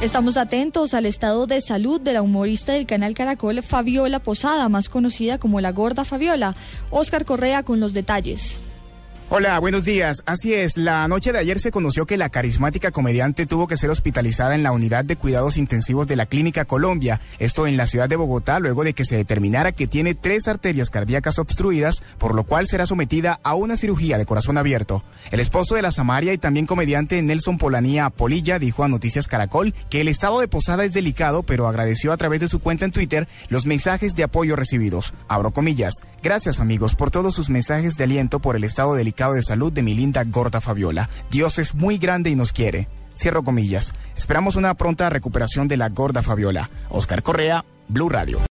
Estamos atentos al estado de salud de la humorista del canal Caracol, Fabiola Posada, más conocida como la Gorda Fabiola. Oscar Correa con los detalles. Hola, buenos días. Así es, la noche de ayer se conoció que la carismática comediante tuvo que ser hospitalizada en la unidad de cuidados intensivos de la Clínica Colombia, esto en la ciudad de Bogotá, luego de que se determinara que tiene tres arterias cardíacas obstruidas, por lo cual será sometida a una cirugía de corazón abierto. El esposo de la Samaria y también comediante Nelson Polanía Polilla dijo a Noticias Caracol que el estado de Posada es delicado, pero agradeció a través de su cuenta en Twitter los mensajes de apoyo recibidos. Abro comillas. Gracias amigos por todos sus mensajes de aliento por el estado delicado de salud de mi linda gorda Fabiola. Dios es muy grande y nos quiere. Cierro comillas. Esperamos una pronta recuperación de la gorda Fabiola. Oscar Correa, Blue Radio.